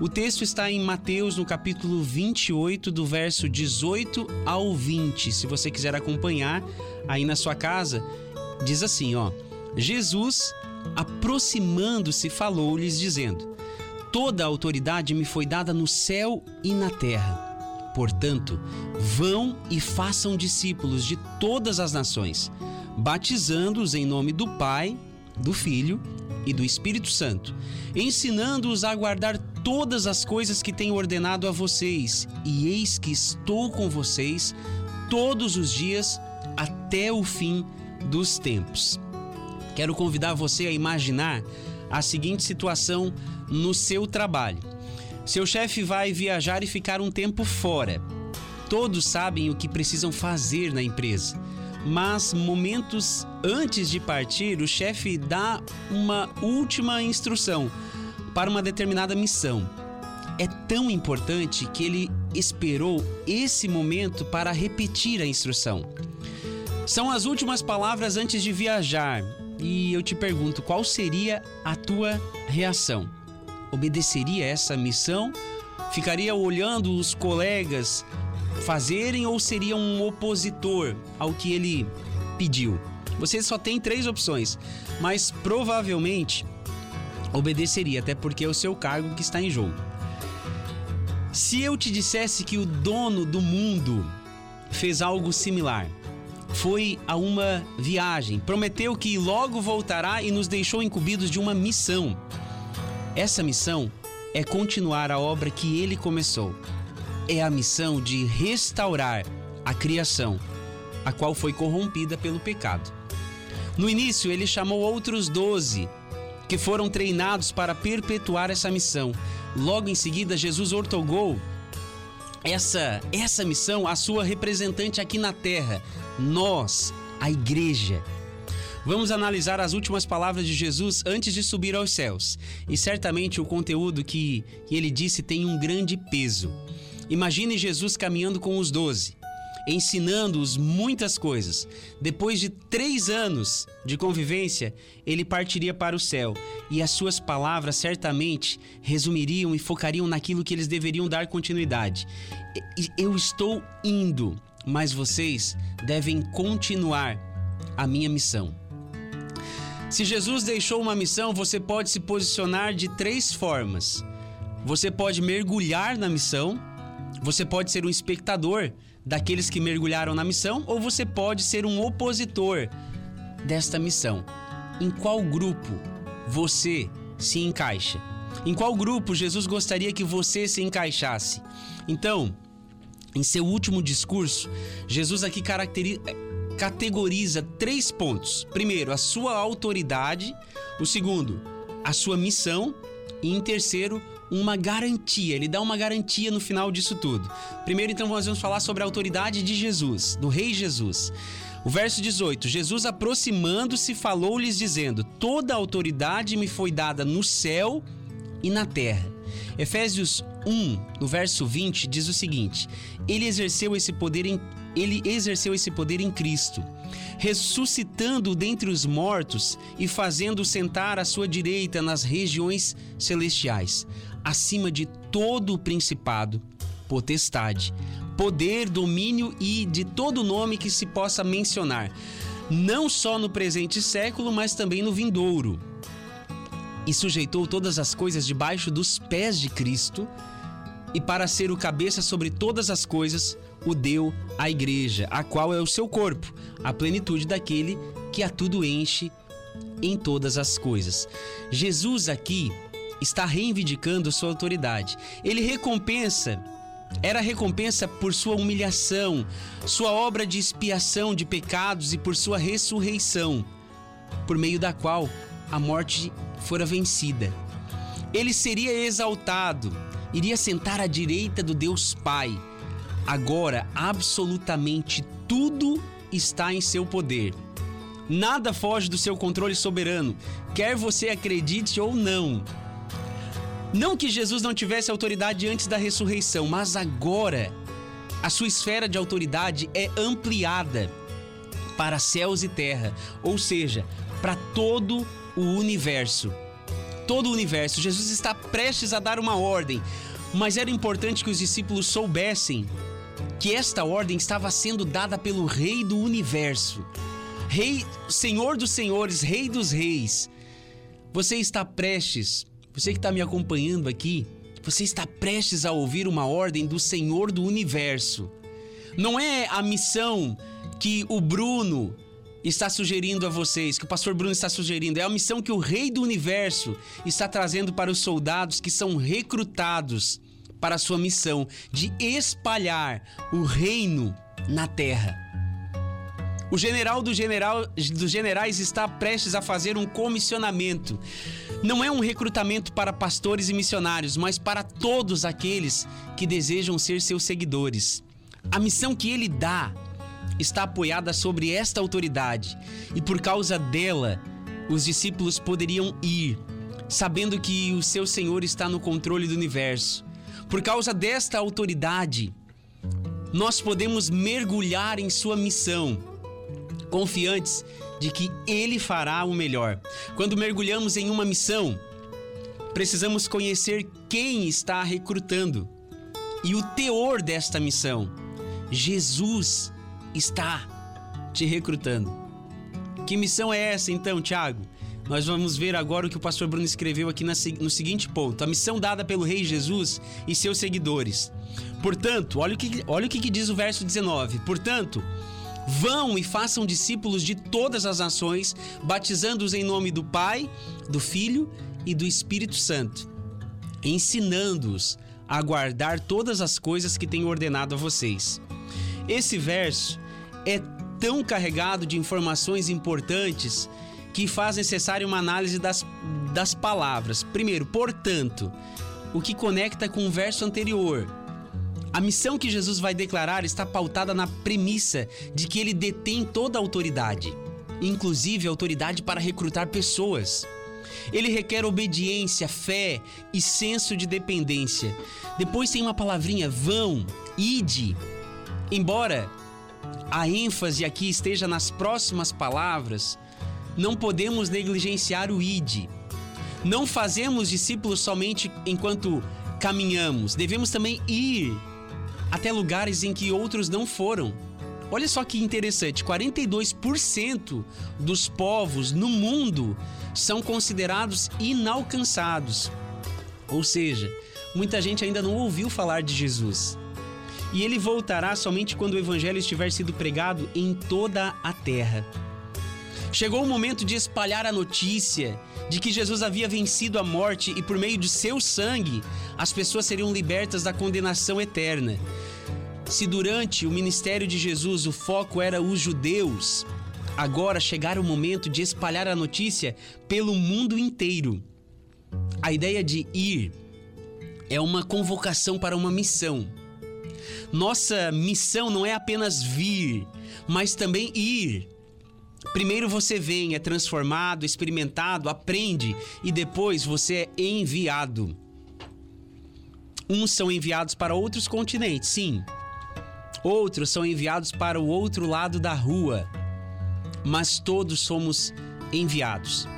O texto está em Mateus, no capítulo 28, do verso 18 ao 20. Se você quiser acompanhar aí na sua casa, diz assim, ó: Jesus, aproximando-se, falou-lhes dizendo: Toda a autoridade me foi dada no céu e na terra. Portanto, vão e façam discípulos de todas as nações, batizando-os em nome do Pai, do Filho e do Espírito Santo, ensinando-os a guardar todas as coisas que tenho ordenado a vocês, e eis que estou com vocês todos os dias até o fim dos tempos. Quero convidar você a imaginar a seguinte situação no seu trabalho. Seu chefe vai viajar e ficar um tempo fora. Todos sabem o que precisam fazer na empresa, mas momentos antes de partir, o chefe dá uma última instrução para uma determinada missão. É tão importante que ele esperou esse momento para repetir a instrução. São as últimas palavras antes de viajar, e eu te pergunto qual seria a tua reação? Obedeceria essa missão? Ficaria olhando os colegas fazerem ou seria um opositor ao que ele pediu? Você só tem três opções, mas provavelmente obedeceria, até porque é o seu cargo que está em jogo. Se eu te dissesse que o dono do mundo fez algo similar, foi a uma viagem, prometeu que logo voltará e nos deixou incumbidos de uma missão. Essa missão é continuar a obra que ele começou. É a missão de restaurar a criação, a qual foi corrompida pelo pecado. No início, ele chamou outros doze que foram treinados para perpetuar essa missão. Logo em seguida, Jesus ortogou essa essa missão à sua representante aqui na terra, nós, a igreja. Vamos analisar as últimas palavras de Jesus antes de subir aos céus. E certamente o conteúdo que, que ele disse tem um grande peso. Imagine Jesus caminhando com os doze ensinando-os muitas coisas. Depois de três anos de convivência, ele partiria para o céu e as suas palavras certamente resumiriam e focariam naquilo que eles deveriam dar continuidade. Eu estou indo, mas vocês devem continuar a minha missão. Se Jesus deixou uma missão, você pode se posicionar de três formas. Você pode mergulhar na missão, você pode ser um espectador daqueles que mergulharam na missão, ou você pode ser um opositor desta missão. Em qual grupo você se encaixa? Em qual grupo Jesus gostaria que você se encaixasse? Então, em seu último discurso, Jesus aqui categoriza três pontos. Primeiro, a sua autoridade. O segundo, a sua missão. E em terceiro, uma garantia, ele dá uma garantia no final disso tudo. Primeiro, então, nós vamos falar sobre a autoridade de Jesus, do Rei Jesus. O verso 18: Jesus aproximando-se falou-lhes, dizendo: Toda autoridade me foi dada no céu e na terra. Efésios 1, no verso 20, diz o seguinte: Ele exerceu esse poder em, ele exerceu esse poder em Cristo ressuscitando dentre os mortos e fazendo sentar à sua direita nas regiões celestiais, acima de todo o principado, potestade, poder, domínio e de todo nome que se possa mencionar, não só no presente século, mas também no vindouro. E sujeitou todas as coisas debaixo dos pés de Cristo, e para ser o cabeça sobre todas as coisas, o deu à igreja, a qual é o seu corpo, a plenitude daquele que a tudo enche em todas as coisas. Jesus aqui está reivindicando sua autoridade. Ele recompensa era recompensa por sua humilhação, sua obra de expiação de pecados e por sua ressurreição, por meio da qual a morte fora vencida. Ele seria exaltado, iria sentar à direita do Deus Pai. Agora, absolutamente tudo está em seu poder. Nada foge do seu controle soberano, quer você acredite ou não. Não que Jesus não tivesse autoridade antes da ressurreição, mas agora a sua esfera de autoridade é ampliada para céus e terra, ou seja, para todo o universo. todo o universo. Jesus está prestes a dar uma ordem, mas era importante que os discípulos soubessem que esta ordem estava sendo dada pelo Rei do universo. Rei, Senhor dos senhores, Rei dos reis. Você está prestes, você que está me acompanhando aqui, você está prestes a ouvir uma ordem do Senhor do universo. Não é a missão que o Bruno está sugerindo a vocês, que o pastor Bruno está sugerindo, é a missão que o Rei do Universo está trazendo para os soldados que são recrutados para a sua missão de espalhar o reino na terra. O general, do general dos generais está prestes a fazer um comissionamento. Não é um recrutamento para pastores e missionários, mas para todos aqueles que desejam ser seus seguidores. A missão que ele dá está apoiada sobre esta autoridade e por causa dela, os discípulos poderiam ir, sabendo que o seu Senhor está no controle do universo. Por causa desta autoridade, nós podemos mergulhar em sua missão, confiantes de que ele fará o melhor. Quando mergulhamos em uma missão, precisamos conhecer quem está recrutando e o teor desta missão. Jesus está te recrutando. Que missão é essa então, Tiago? Nós vamos ver agora o que o pastor Bruno escreveu aqui no seguinte ponto: a missão dada pelo Rei Jesus e seus seguidores. Portanto, olha o que, olha o que diz o verso 19: Portanto, vão e façam discípulos de todas as nações, batizando-os em nome do Pai, do Filho e do Espírito Santo, ensinando-os a guardar todas as coisas que tenho ordenado a vocês. Esse verso é tão carregado de informações importantes que faz necessária uma análise das, das palavras. Primeiro, portanto, o que conecta com o verso anterior. A missão que Jesus vai declarar está pautada na premissa de que ele detém toda a autoridade, inclusive a autoridade para recrutar pessoas. Ele requer obediência, fé e senso de dependência. Depois tem uma palavrinha, vão, ide. Embora a ênfase aqui esteja nas próximas palavras, não podemos negligenciar o id. Não fazemos discípulos somente enquanto caminhamos, devemos também ir até lugares em que outros não foram. Olha só que interessante: 42% dos povos no mundo são considerados inalcançados. Ou seja, muita gente ainda não ouviu falar de Jesus e ele voltará somente quando o evangelho estiver sido pregado em toda a terra. Chegou o momento de espalhar a notícia de que Jesus havia vencido a morte e por meio de seu sangue as pessoas seriam libertas da condenação eterna. Se durante o ministério de Jesus o foco era os judeus, agora chegara o momento de espalhar a notícia pelo mundo inteiro. A ideia de ir é uma convocação para uma missão. Nossa missão não é apenas vir, mas também ir. Primeiro você vem, é transformado, experimentado, aprende e depois você é enviado. Uns são enviados para outros continentes, sim. Outros são enviados para o outro lado da rua. Mas todos somos enviados.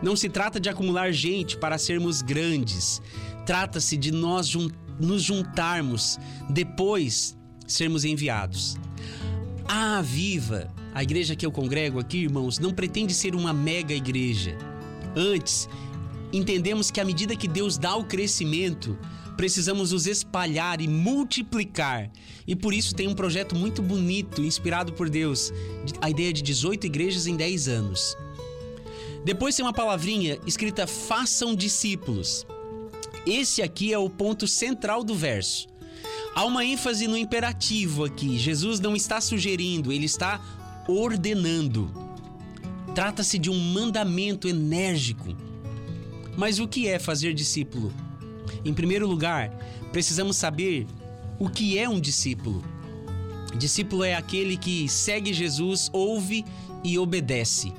Não se trata de acumular gente para sermos grandes. Trata-se de nós juntarmos nos juntarmos, depois sermos enviados. A Viva, a igreja que eu congrego aqui, irmãos, não pretende ser uma mega igreja. Antes, entendemos que à medida que Deus dá o crescimento, precisamos nos espalhar e multiplicar. E por isso tem um projeto muito bonito, inspirado por Deus, a ideia de 18 igrejas em 10 anos. Depois tem uma palavrinha escrita façam discípulos. Esse aqui é o ponto central do verso. Há uma ênfase no imperativo aqui. Jesus não está sugerindo, ele está ordenando. Trata-se de um mandamento enérgico. Mas o que é fazer discípulo? Em primeiro lugar, precisamos saber o que é um discípulo. Discípulo é aquele que segue Jesus, ouve e obedece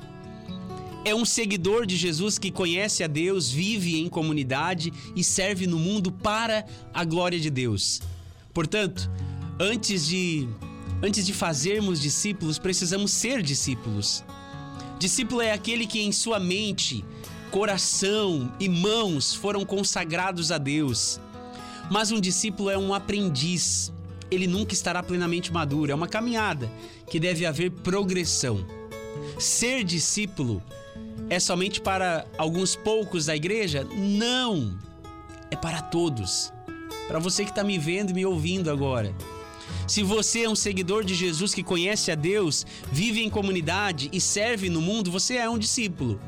é um seguidor de Jesus que conhece a Deus, vive em comunidade e serve no mundo para a glória de Deus. Portanto, antes de antes de fazermos discípulos, precisamos ser discípulos. Discípulo é aquele que em sua mente coração e mãos foram consagrados a Deus. Mas um discípulo é um aprendiz. Ele nunca estará plenamente maduro. É uma caminhada que deve haver progressão. Ser discípulo é somente para alguns poucos da igreja? Não! É para todos. Para você que está me vendo e me ouvindo agora. Se você é um seguidor de Jesus que conhece a Deus, vive em comunidade e serve no mundo, você é um discípulo.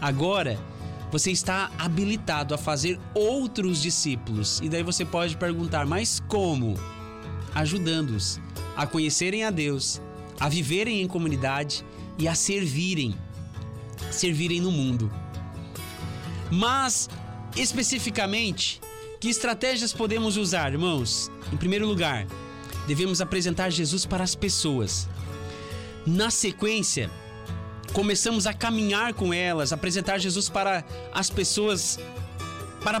Agora, você está habilitado a fazer outros discípulos. E daí você pode perguntar: mas como? Ajudando-os a conhecerem a Deus, a viverem em comunidade e a servirem, servirem no mundo. Mas, especificamente, que estratégias podemos usar, irmãos? Em primeiro lugar, devemos apresentar Jesus para as pessoas. Na sequência, começamos a caminhar com elas, apresentar Jesus para as pessoas, para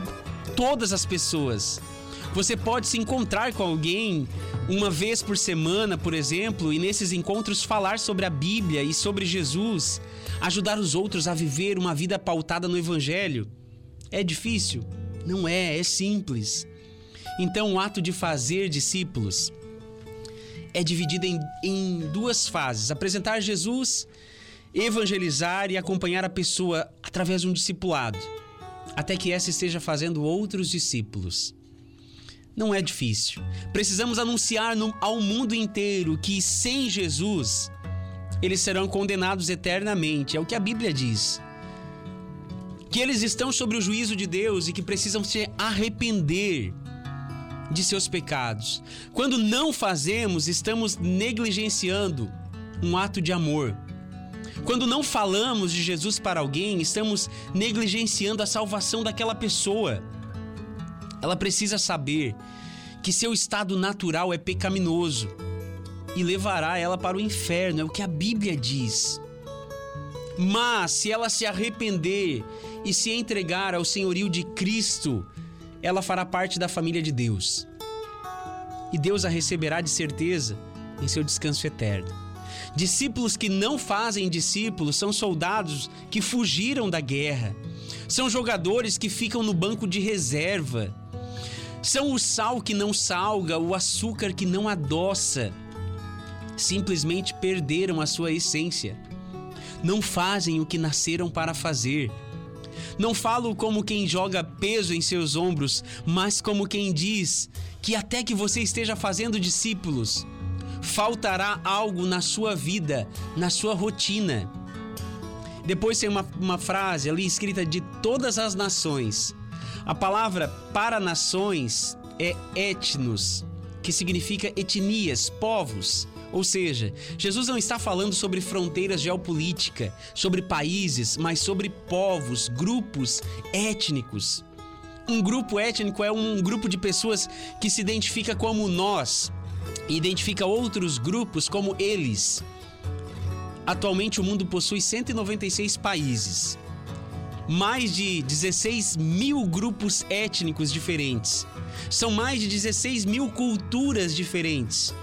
todas as pessoas. Você pode se encontrar com alguém uma vez por semana, por exemplo, e nesses encontros falar sobre a Bíblia e sobre Jesus, ajudar os outros a viver uma vida pautada no Evangelho. É difícil? Não é, é simples. Então, o ato de fazer discípulos é dividido em, em duas fases: apresentar Jesus evangelizar e acompanhar a pessoa através de um discipulado, até que essa esteja fazendo outros discípulos. Não é difícil. Precisamos anunciar no, ao mundo inteiro que sem Jesus eles serão condenados eternamente. É o que a Bíblia diz. Que eles estão sobre o juízo de Deus e que precisam se arrepender de seus pecados. Quando não fazemos, estamos negligenciando um ato de amor quando não falamos de Jesus para alguém, estamos negligenciando a salvação daquela pessoa. Ela precisa saber que seu estado natural é pecaminoso e levará ela para o inferno, é o que a Bíblia diz. Mas se ela se arrepender e se entregar ao senhorio de Cristo, ela fará parte da família de Deus. E Deus a receberá de certeza em seu descanso eterno. Discípulos que não fazem discípulos são soldados que fugiram da guerra. São jogadores que ficam no banco de reserva. São o sal que não salga, o açúcar que não adoça. Simplesmente perderam a sua essência. Não fazem o que nasceram para fazer. Não falo como quem joga peso em seus ombros, mas como quem diz que até que você esteja fazendo discípulos, faltará algo na sua vida, na sua rotina. Depois tem uma, uma frase ali escrita de todas as nações. A palavra para nações é etnos, que significa etnias, povos. Ou seja, Jesus não está falando sobre fronteiras geopolítica, sobre países, mas sobre povos, grupos étnicos. Um grupo étnico é um grupo de pessoas que se identifica como nós, e identifica outros grupos como eles. Atualmente o mundo possui 196 países, mais de 16 mil grupos étnicos diferentes, são mais de 16 mil culturas diferentes.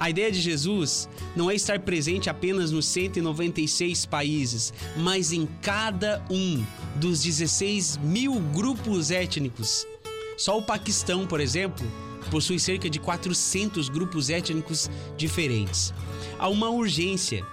A ideia de Jesus não é estar presente apenas nos 196 países, mas em cada um dos 16 mil grupos étnicos. Só o Paquistão, por exemplo, possui cerca de 400 grupos étnicos diferentes. Há uma urgência.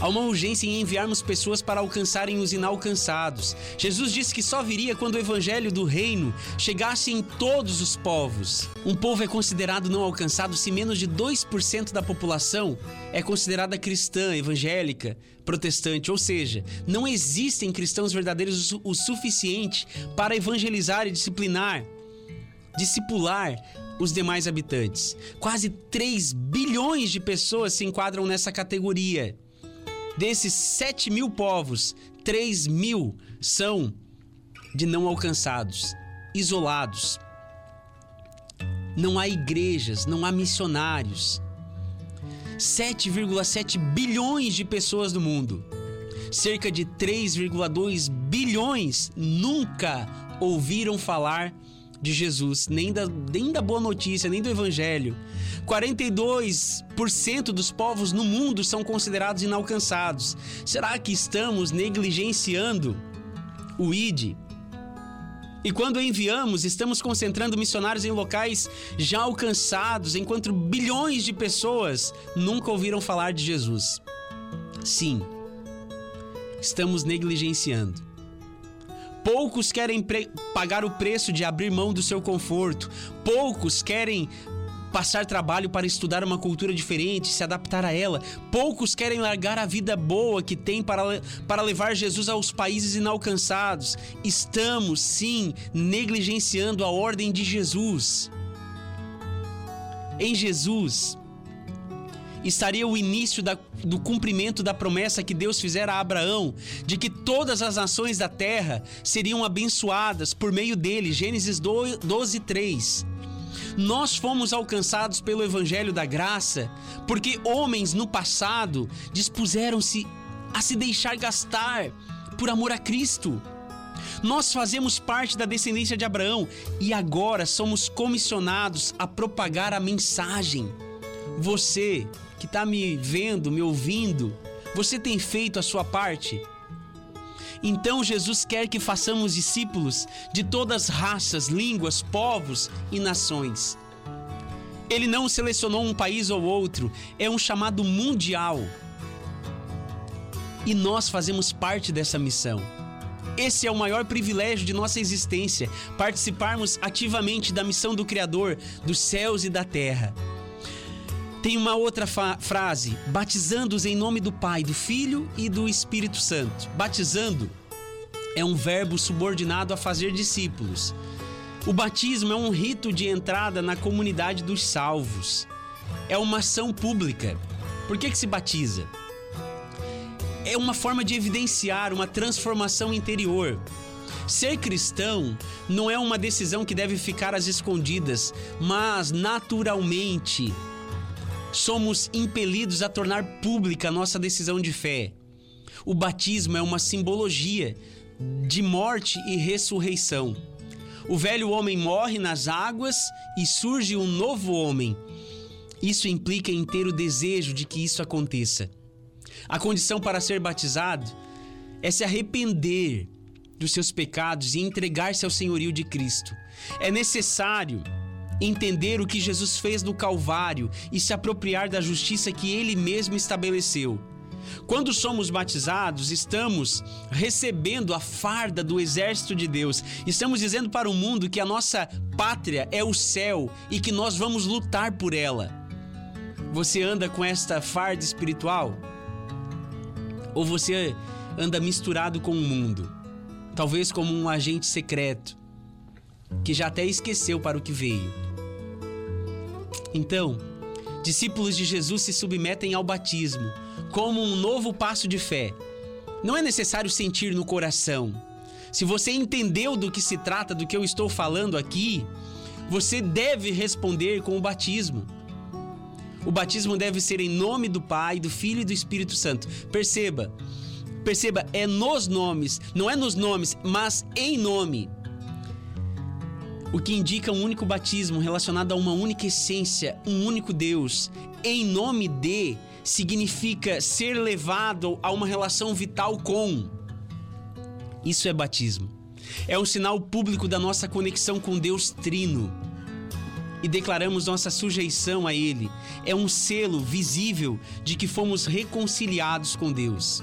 Há uma urgência em enviarmos pessoas para alcançarem os inalcançados. Jesus disse que só viria quando o evangelho do reino chegasse em todos os povos. Um povo é considerado não alcançado se menos de 2% da população é considerada cristã, evangélica, protestante, ou seja, não existem cristãos verdadeiros o suficiente para evangelizar e disciplinar discipular os demais habitantes. Quase 3 bilhões de pessoas se enquadram nessa categoria. Desses 7 mil povos, 3 mil são de não alcançados, isolados. Não há igrejas, não há missionários. 7,7 bilhões de pessoas no mundo. Cerca de 3,2 bilhões nunca ouviram falar de Jesus, nem da, nem da boa notícia, nem do evangelho. 42% dos povos no mundo são considerados inalcançados. Será que estamos negligenciando o ID. E quando enviamos, estamos concentrando missionários em locais já alcançados, enquanto bilhões de pessoas nunca ouviram falar de Jesus. Sim, estamos negligenciando. Poucos querem pagar o preço de abrir mão do seu conforto. Poucos querem passar trabalho para estudar uma cultura diferente, se adaptar a ela. Poucos querem largar a vida boa que tem para, para levar Jesus aos países inalcançados. Estamos, sim, negligenciando a ordem de Jesus. Em Jesus estaria o início da, do cumprimento da promessa que Deus fizera a Abraão, de que todas as nações da terra seriam abençoadas por meio dele. Gênesis 12, 3. Nós fomos alcançados pelo Evangelho da Graça porque homens no passado dispuseram-se a se deixar gastar por amor a Cristo. Nós fazemos parte da descendência de Abraão e agora somos comissionados a propagar a mensagem. Você que está me vendo, me ouvindo, você tem feito a sua parte? Então Jesus quer que façamos discípulos de todas raças, línguas, povos e nações. Ele não selecionou um país ou outro, é um chamado mundial. E nós fazemos parte dessa missão. Esse é o maior privilégio de nossa existência, participarmos ativamente da missão do Criador dos céus e da terra. Tem uma outra frase: batizando-os em nome do Pai, do Filho e do Espírito Santo. Batizando é um verbo subordinado a fazer discípulos. O batismo é um rito de entrada na comunidade dos salvos. É uma ação pública. Por que, que se batiza? É uma forma de evidenciar uma transformação interior. Ser cristão não é uma decisão que deve ficar às escondidas, mas naturalmente somos impelidos a tornar pública a nossa decisão de fé. O batismo é uma simbologia de morte e ressurreição. O velho homem morre nas águas e surge um novo homem. Isso implica em ter o desejo de que isso aconteça. A condição para ser batizado é se arrepender dos seus pecados e entregar-se ao senhorio de Cristo. É necessário entender o que Jesus fez no Calvário e se apropriar da justiça que ele mesmo estabeleceu. Quando somos batizados, estamos recebendo a farda do exército de Deus. Estamos dizendo para o mundo que a nossa pátria é o céu e que nós vamos lutar por ela. Você anda com esta farda espiritual? Ou você anda misturado com o mundo? Talvez como um agente secreto que já até esqueceu para o que veio. Então, discípulos de Jesus se submetem ao batismo como um novo passo de fé. Não é necessário sentir no coração. Se você entendeu do que se trata, do que eu estou falando aqui, você deve responder com o batismo. O batismo deve ser em nome do Pai, do Filho e do Espírito Santo. Perceba, perceba, é nos nomes, não é nos nomes, mas em nome. O que indica um único batismo relacionado a uma única essência, um único Deus. Em nome de significa ser levado a uma relação vital com. Isso é batismo. É um sinal público da nossa conexão com Deus Trino. E declaramos nossa sujeição a Ele. É um selo visível de que fomos reconciliados com Deus.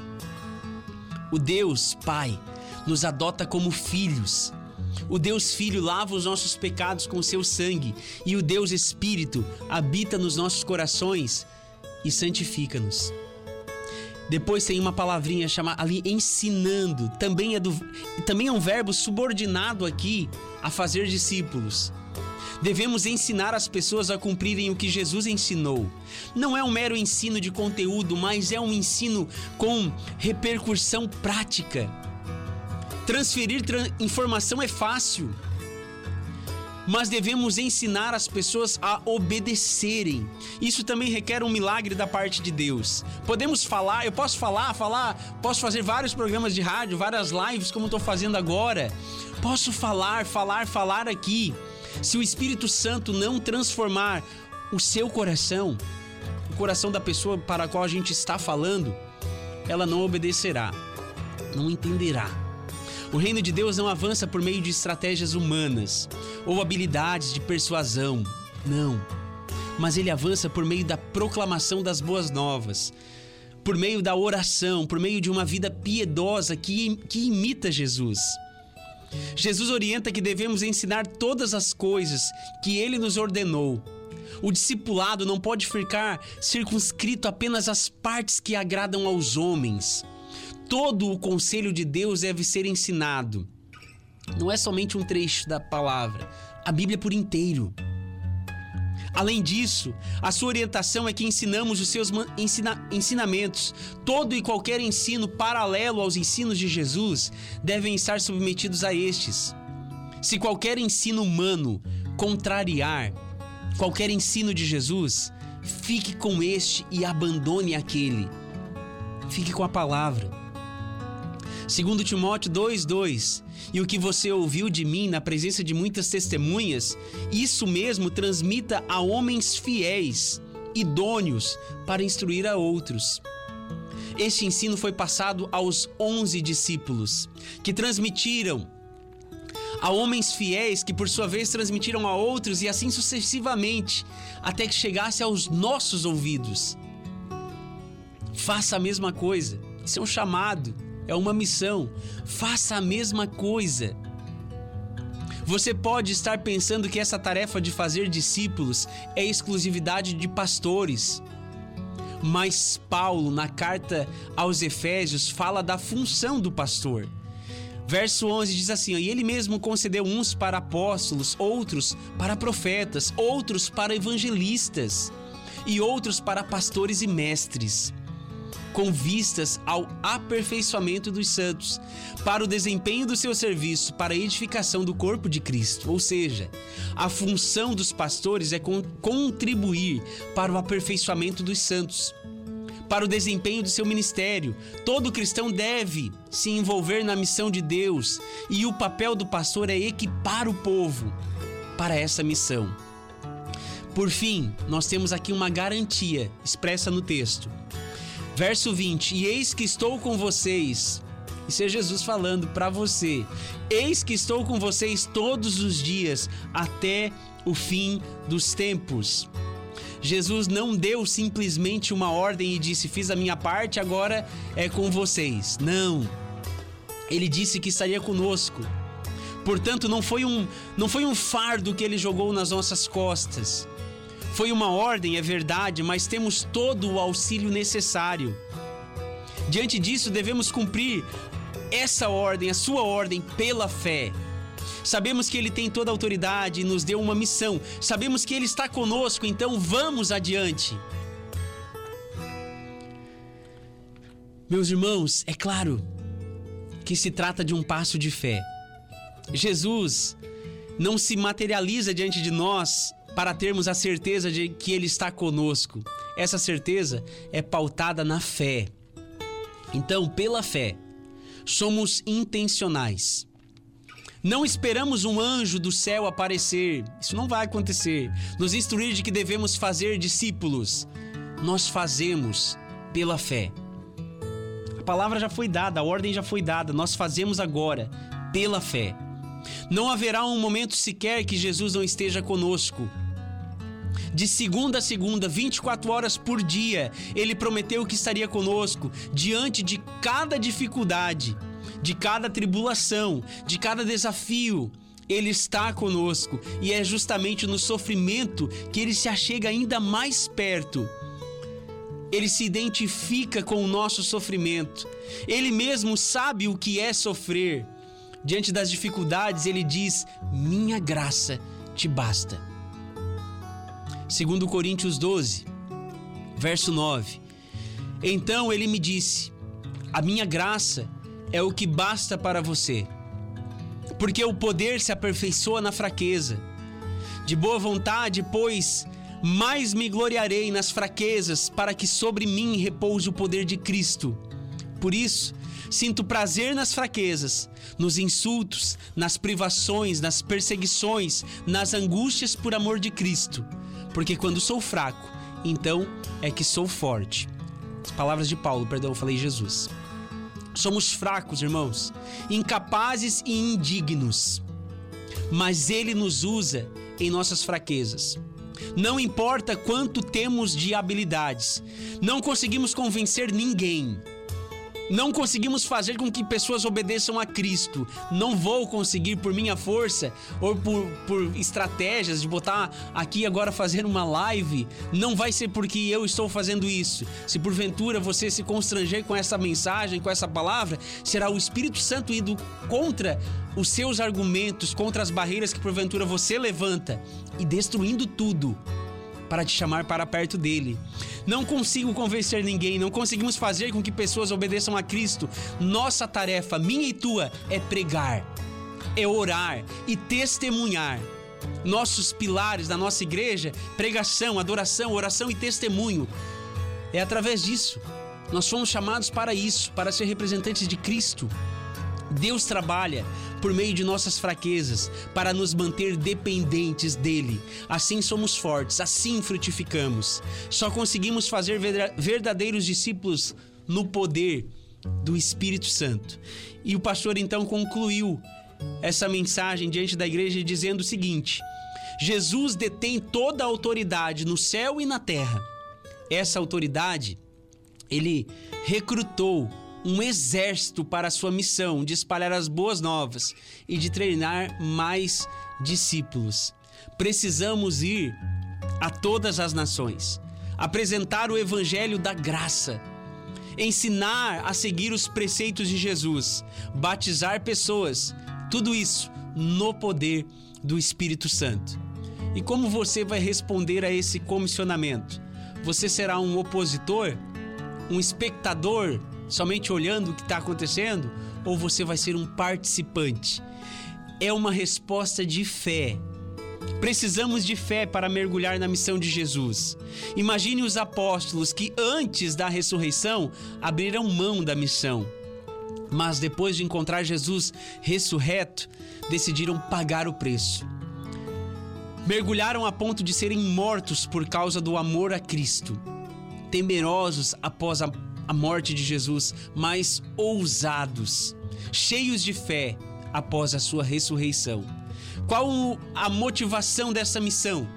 O Deus Pai nos adota como filhos. O Deus Filho lava os nossos pecados com seu sangue, e o Deus Espírito habita nos nossos corações e santifica-nos. Depois tem uma palavrinha chamada ali ensinando, também é, do, também é um verbo subordinado aqui a fazer discípulos. Devemos ensinar as pessoas a cumprirem o que Jesus ensinou. Não é um mero ensino de conteúdo, mas é um ensino com repercussão prática. Transferir tra informação é fácil, mas devemos ensinar as pessoas a obedecerem. Isso também requer um milagre da parte de Deus. Podemos falar, eu posso falar, falar, posso fazer vários programas de rádio, várias lives como estou fazendo agora. Posso falar, falar, falar aqui. Se o Espírito Santo não transformar o seu coração, o coração da pessoa para a qual a gente está falando, ela não obedecerá, não entenderá. O reino de Deus não avança por meio de estratégias humanas ou habilidades de persuasão. Não. Mas ele avança por meio da proclamação das boas novas, por meio da oração, por meio de uma vida piedosa que, que imita Jesus. Jesus orienta que devemos ensinar todas as coisas que ele nos ordenou. O discipulado não pode ficar circunscrito apenas às partes que agradam aos homens. Todo o conselho de Deus deve ser ensinado. Não é somente um trecho da palavra, a Bíblia por inteiro. Além disso, a sua orientação é que ensinamos os seus ensina ensinamentos. Todo e qualquer ensino paralelo aos ensinos de Jesus devem estar submetidos a estes. Se qualquer ensino humano contrariar qualquer ensino de Jesus, fique com este e abandone aquele. Fique com a palavra. Segundo Timóteo 2:2, e o que você ouviu de mim na presença de muitas testemunhas, isso mesmo transmita a homens fiéis, idôneos para instruir a outros. Este ensino foi passado aos onze discípulos, que transmitiram a homens fiéis que por sua vez transmitiram a outros e assim sucessivamente, até que chegasse aos nossos ouvidos. Faça a mesma coisa. Isso é um chamado é uma missão. Faça a mesma coisa. Você pode estar pensando que essa tarefa de fazer discípulos é exclusividade de pastores. Mas Paulo, na carta aos Efésios, fala da função do pastor. Verso 11 diz assim: E ele mesmo concedeu uns para apóstolos, outros para profetas, outros para evangelistas, e outros para pastores e mestres com vistas ao aperfeiçoamento dos santos, para o desempenho do seu serviço, para a edificação do corpo de Cristo. Ou seja, a função dos pastores é contribuir para o aperfeiçoamento dos santos. Para o desempenho do seu ministério, todo cristão deve se envolver na missão de Deus e o papel do pastor é equipar o povo para essa missão. Por fim, nós temos aqui uma garantia expressa no texto. Verso 20: E eis que estou com vocês. Isso é Jesus falando para você. Eis que estou com vocês todos os dias até o fim dos tempos. Jesus não deu simplesmente uma ordem e disse: Fiz a minha parte, agora é com vocês. Não. Ele disse que estaria conosco. Portanto, não foi um, não foi um fardo que ele jogou nas nossas costas. Foi uma ordem, é verdade, mas temos todo o auxílio necessário. Diante disso, devemos cumprir essa ordem, a sua ordem, pela fé. Sabemos que Ele tem toda a autoridade e nos deu uma missão. Sabemos que Ele está conosco, então vamos adiante. Meus irmãos, é claro que se trata de um passo de fé. Jesus não se materializa diante de nós para termos a certeza de que Ele está conosco. Essa certeza é pautada na fé. Então, pela fé, somos intencionais. Não esperamos um anjo do céu aparecer, isso não vai acontecer. Nos instruir de que devemos fazer discípulos. Nós fazemos pela fé. A palavra já foi dada, a ordem já foi dada, nós fazemos agora pela fé. Não haverá um momento sequer que Jesus não esteja conosco de segunda a segunda, 24 horas por dia. Ele prometeu que estaria conosco diante de cada dificuldade, de cada tribulação, de cada desafio. Ele está conosco e é justamente no sofrimento que ele se achega ainda mais perto. Ele se identifica com o nosso sofrimento. Ele mesmo sabe o que é sofrer. Diante das dificuldades, ele diz: Minha graça te basta. Segundo Coríntios 12, verso 9. Então ele me disse: A minha graça é o que basta para você, porque o poder se aperfeiçoa na fraqueza. De boa vontade, pois, mais me gloriarei nas fraquezas, para que sobre mim repouse o poder de Cristo. Por isso, sinto prazer nas fraquezas, nos insultos, nas privações, nas perseguições, nas angústias por amor de Cristo porque quando sou fraco, então é que sou forte. As palavras de Paulo, perdão, eu falei Jesus. Somos fracos, irmãos, incapazes e indignos. Mas Ele nos usa em nossas fraquezas. Não importa quanto temos de habilidades, não conseguimos convencer ninguém não conseguimos fazer com que pessoas obedeçam a Cristo. Não vou conseguir por minha força ou por, por estratégias de botar aqui agora fazer uma live. Não vai ser porque eu estou fazendo isso. Se porventura você se constranger com essa mensagem, com essa palavra, será o Espírito Santo indo contra os seus argumentos, contra as barreiras que porventura você levanta e destruindo tudo para te chamar para perto dele. Não consigo convencer ninguém, não conseguimos fazer com que pessoas obedeçam a Cristo. Nossa tarefa, minha e tua, é pregar, é orar e testemunhar. Nossos pilares da nossa igreja, pregação, adoração, oração e testemunho. É através disso. Nós fomos chamados para isso, para ser representantes de Cristo. Deus trabalha por meio de nossas fraquezas para nos manter dependentes dele. Assim somos fortes, assim frutificamos. Só conseguimos fazer verdadeiros discípulos no poder do Espírito Santo. E o pastor então concluiu essa mensagem diante da igreja dizendo o seguinte: Jesus detém toda a autoridade no céu e na terra. Essa autoridade ele recrutou um exército para a sua missão de espalhar as boas novas e de treinar mais discípulos. Precisamos ir a todas as nações, apresentar o evangelho da graça, ensinar a seguir os preceitos de Jesus, batizar pessoas, tudo isso no poder do Espírito Santo. E como você vai responder a esse comissionamento? Você será um opositor? Um espectador somente olhando o que está acontecendo, ou você vai ser um participante? É uma resposta de fé. Precisamos de fé para mergulhar na missão de Jesus. Imagine os apóstolos que antes da ressurreição abriram mão da missão, mas depois de encontrar Jesus ressurreto, decidiram pagar o preço. Mergulharam a ponto de serem mortos por causa do amor a Cristo. Temerosos após a a morte de Jesus, mas ousados, cheios de fé após a sua ressurreição. Qual a motivação dessa missão?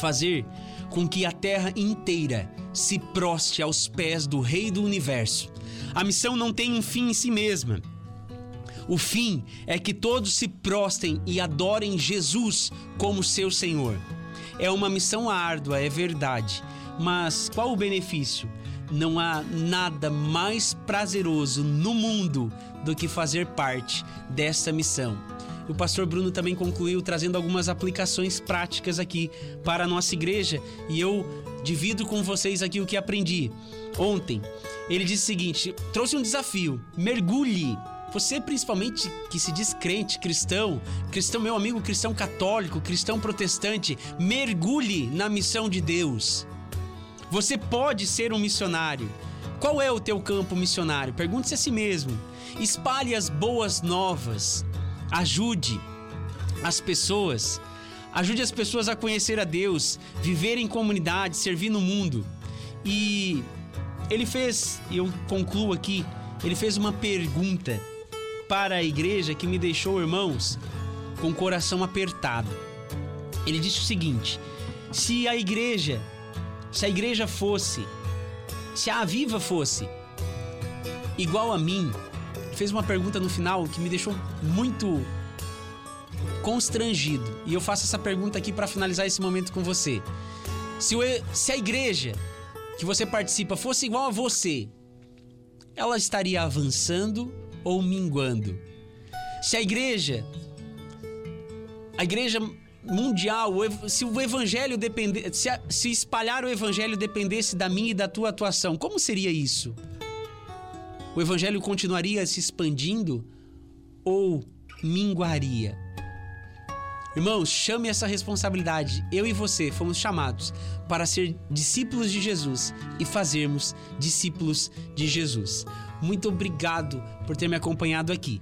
Fazer com que a terra inteira se proste aos pés do Rei do Universo. A missão não tem um fim em si mesma. O fim é que todos se prostem e adorem Jesus como seu Senhor. É uma missão árdua, é verdade, mas qual o benefício? Não há nada mais prazeroso no mundo do que fazer parte dessa missão. O pastor Bruno também concluiu trazendo algumas aplicações práticas aqui para a nossa igreja e eu divido com vocês aqui o que aprendi. Ontem, ele disse o seguinte: trouxe um desafio, mergulhe. Você, principalmente que se diz crente, cristão, cristão, meu amigo, cristão católico, cristão protestante, mergulhe na missão de Deus. Você pode ser um missionário. Qual é o teu campo missionário? Pergunte-se a si mesmo. Espalhe as boas novas. Ajude as pessoas. Ajude as pessoas a conhecer a Deus, viver em comunidade, servir no mundo. E ele fez, e eu concluo aqui, ele fez uma pergunta para a igreja que me deixou, irmãos, com o coração apertado. Ele disse o seguinte: se a igreja se a igreja fosse, se a Aviva fosse igual a mim, fez uma pergunta no final que me deixou muito constrangido. E eu faço essa pergunta aqui para finalizar esse momento com você. Se, se a igreja que você participa fosse igual a você, ela estaria avançando ou minguando? Se a igreja, a igreja mundial, se o evangelho depender, se, se espalhar o evangelho dependesse da minha e da tua atuação, como seria isso? O evangelho continuaria se expandindo ou minguaria? Irmãos, chame essa responsabilidade. Eu e você fomos chamados para ser discípulos de Jesus e fazermos discípulos de Jesus. Muito obrigado por ter me acompanhado aqui.